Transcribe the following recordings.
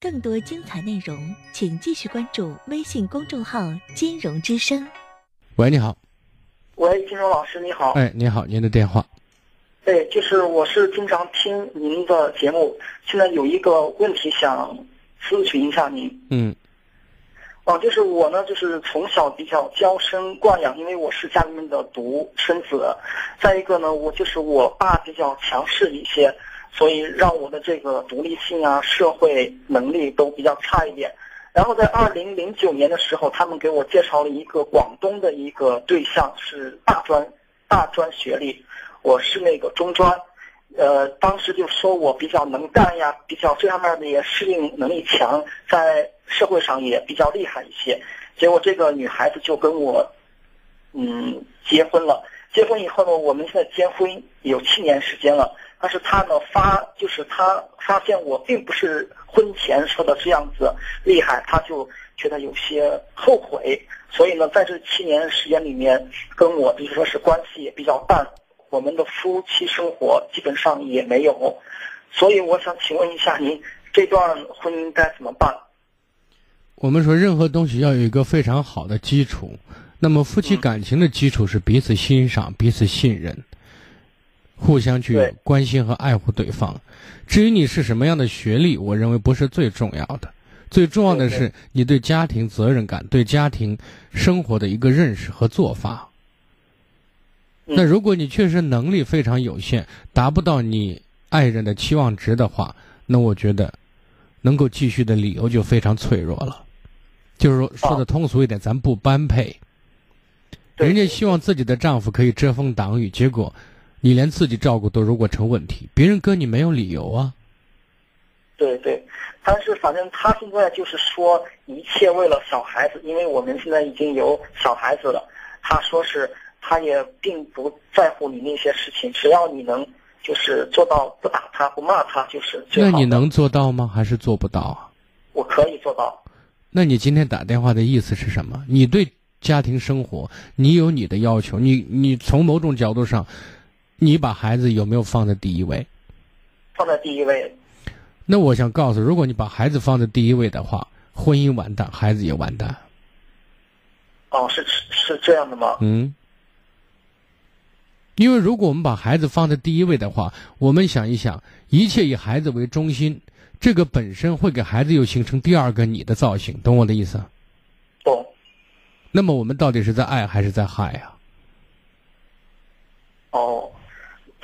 更多精彩内容，请继续关注微信公众号“金融之声”。喂，你好。喂，金融老师，你好。哎，你好，您的电话。对，就是我是经常听您的节目，现在有一个问题想咨询一下您。嗯。啊，就是我呢，就是从小比较娇生惯养，因为我是家里面的独生子。再一个呢，我就是我爸比较强势一些。所以让我的这个独立性啊、社会能力都比较差一点。然后在二零零九年的时候，他们给我介绍了一个广东的一个对象，是大专大专学历，我是那个中专。呃，当时就说我比较能干呀，比较这方面的也适应能力强，在社会上也比较厉害一些。结果这个女孩子就跟我嗯结婚了。结婚以后呢，我们现在结婚有七年时间了。但是他呢发就是他发现我并不是婚前说的这样子厉害，他就觉得有些后悔，所以呢在这七年时间里面跟我就是说是关系也比较淡，我们的夫妻生活基本上也没有，所以我想请问一下您这段婚姻该怎么办？我们说任何东西要有一个非常好的基础，那么夫妻感情的基础是彼此欣赏、彼此信任。互相去关心和爱护对方，至于你是什么样的学历，我认为不是最重要的，最重要的是你对家庭责任感、对家庭生活的一个认识和做法。那如果你确实能力非常有限，达不到你爱人的期望值的话，那我觉得能够继续的理由就非常脆弱了。就是说，说的通俗一点，咱不般配。人家希望自己的丈夫可以遮风挡雨，结果。你连自己照顾都如果成问题，别人跟你没有理由啊。对对，但是反正他现在就是说一切为了小孩子，因为我们现在已经有小孩子了。他说是他也并不在乎你那些事情，只要你能就是做到不打他不骂他就是最好。那你能做到吗？还是做不到啊？我可以做到。那你今天打电话的意思是什么？你对家庭生活你有你的要求，你你从某种角度上。你把孩子有没有放在第一位？放在第一位。那我想告诉，如果你把孩子放在第一位的话，婚姻完蛋，孩子也完蛋。哦，是是这样的吗？嗯。因为如果我们把孩子放在第一位的话，我们想一想，一切以孩子为中心，这个本身会给孩子又形成第二个你的造型，懂我的意思？懂。那么我们到底是在爱还是在害呀？哦。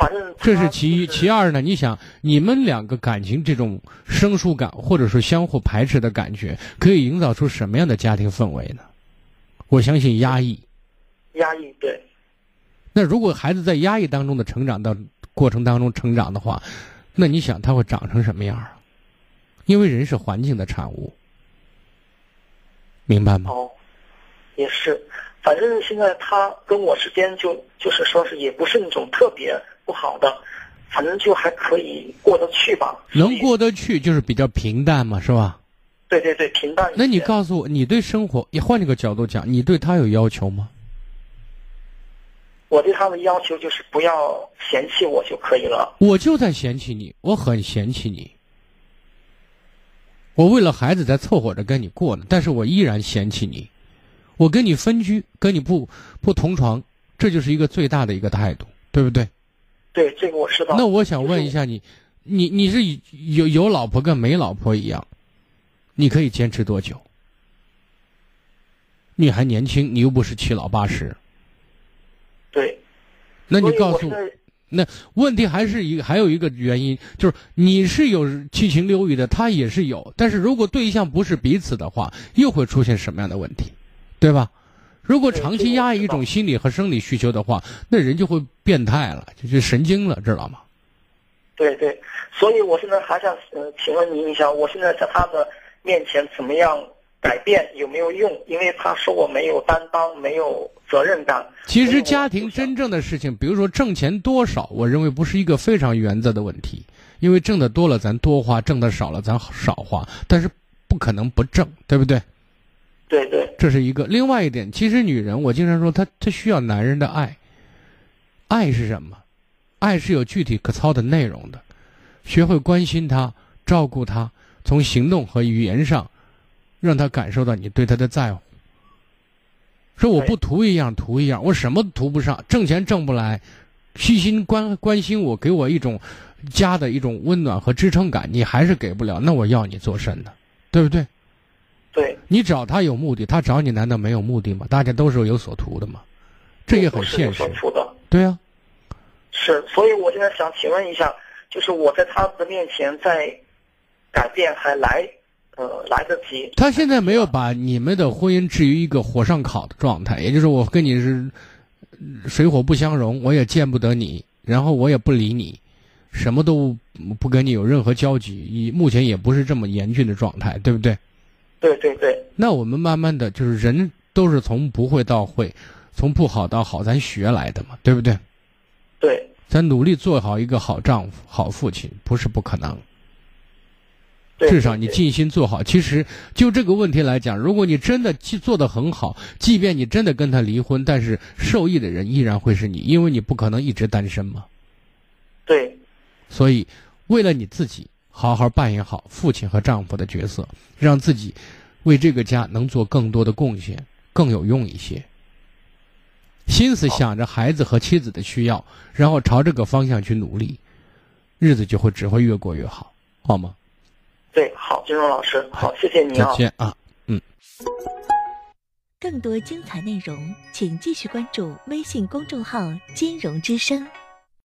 反正这是其一，其二呢？你想，你们两个感情这种生疏感，或者说相互排斥的感觉，可以营造出什么样的家庭氛围呢？我相信压抑。压抑，对。那如果孩子在压抑当中的成长的过程当中成长的话，那你想他会长成什么样啊？因为人是环境的产物，明白吗？哦，也是。反正现在他跟我之间就就是说是也不是那种特别。不好的，反正就还可以过得去吧。能过得去就是比较平淡嘛，是吧？对对对，平淡。那你告诉我，你对生活，你换一个角度讲，你对他有要求吗？我对他的要求就是不要嫌弃我就可以了。我就在嫌弃你，我很嫌弃你。我为了孩子在凑合着跟你过呢，但是我依然嫌弃你。我跟你分居，跟你不不同床，这就是一个最大的一个态度，对不对？对这个我知道。那我想问一下你，你你是有有老婆跟没老婆一样，你可以坚持多久？你还年轻，你又不是七老八十。对。那你告诉我，那问题还是一个，还有一个原因，就是你是有七情六欲的，他也是有，但是如果对象不是彼此的话，又会出现什么样的问题，对吧？如果长期压抑一种心理和生理需求的话，那人就会变态了，就是神经了，知道吗？对对，所以我现在还想呃，请问您一下，我现在在他的面前怎么样改变有没有用？因为他说我没有担当，没有责任感。其实家庭真正的事情，比如说挣钱多少，我认为不是一个非常原则的问题，因为挣的多了咱多花，挣的少了咱少花，但是不可能不挣，对不对？对对，这是一个。另外一点，其实女人，我经常说，她她需要男人的爱。爱是什么？爱是有具体可操的内容的。学会关心她，照顾她，从行动和语言上，让她感受到你对她的在乎。说我不图一样，图一样，我什么都图不上，挣钱挣不来，细心关关心我，给我一种家的一种温暖和支撑感，你还是给不了，那我要你做甚呢？对不对？对，你找他有目的，他找你难道没有目的吗？大家都是有所图的嘛，这也很现实。对啊，是，所以我现在想请问一下，就是我在他的面前在改变还来呃来得及？他现在没有把你们的婚姻置于一个火上烤的状态，也就是我跟你是水火不相容，我也见不得你，然后我也不理你，什么都不跟你有任何交集，以目前也不是这么严峻的状态，对不对？对对对，那我们慢慢的就是人都是从不会到会，从不好到好，咱学来的嘛，对不对？对，咱努力做好一个好丈夫、好父亲，不是不可能。对，至少你尽心做好。其实就这个问题来讲，如果你真的去做得很好，即便你真的跟他离婚，但是受益的人依然会是你，因为你不可能一直单身嘛。对，所以为了你自己。好好扮演好父亲和丈夫的角色，让自己为这个家能做更多的贡献，更有用一些。心思想着孩子和妻子的需要，然后朝这个方向去努力，日子就会只会越过越好，好吗？对，好，金荣老师，好，谢谢您啊，再见啊，嗯。更多精彩内容，请继续关注微信公众号“金融之声”。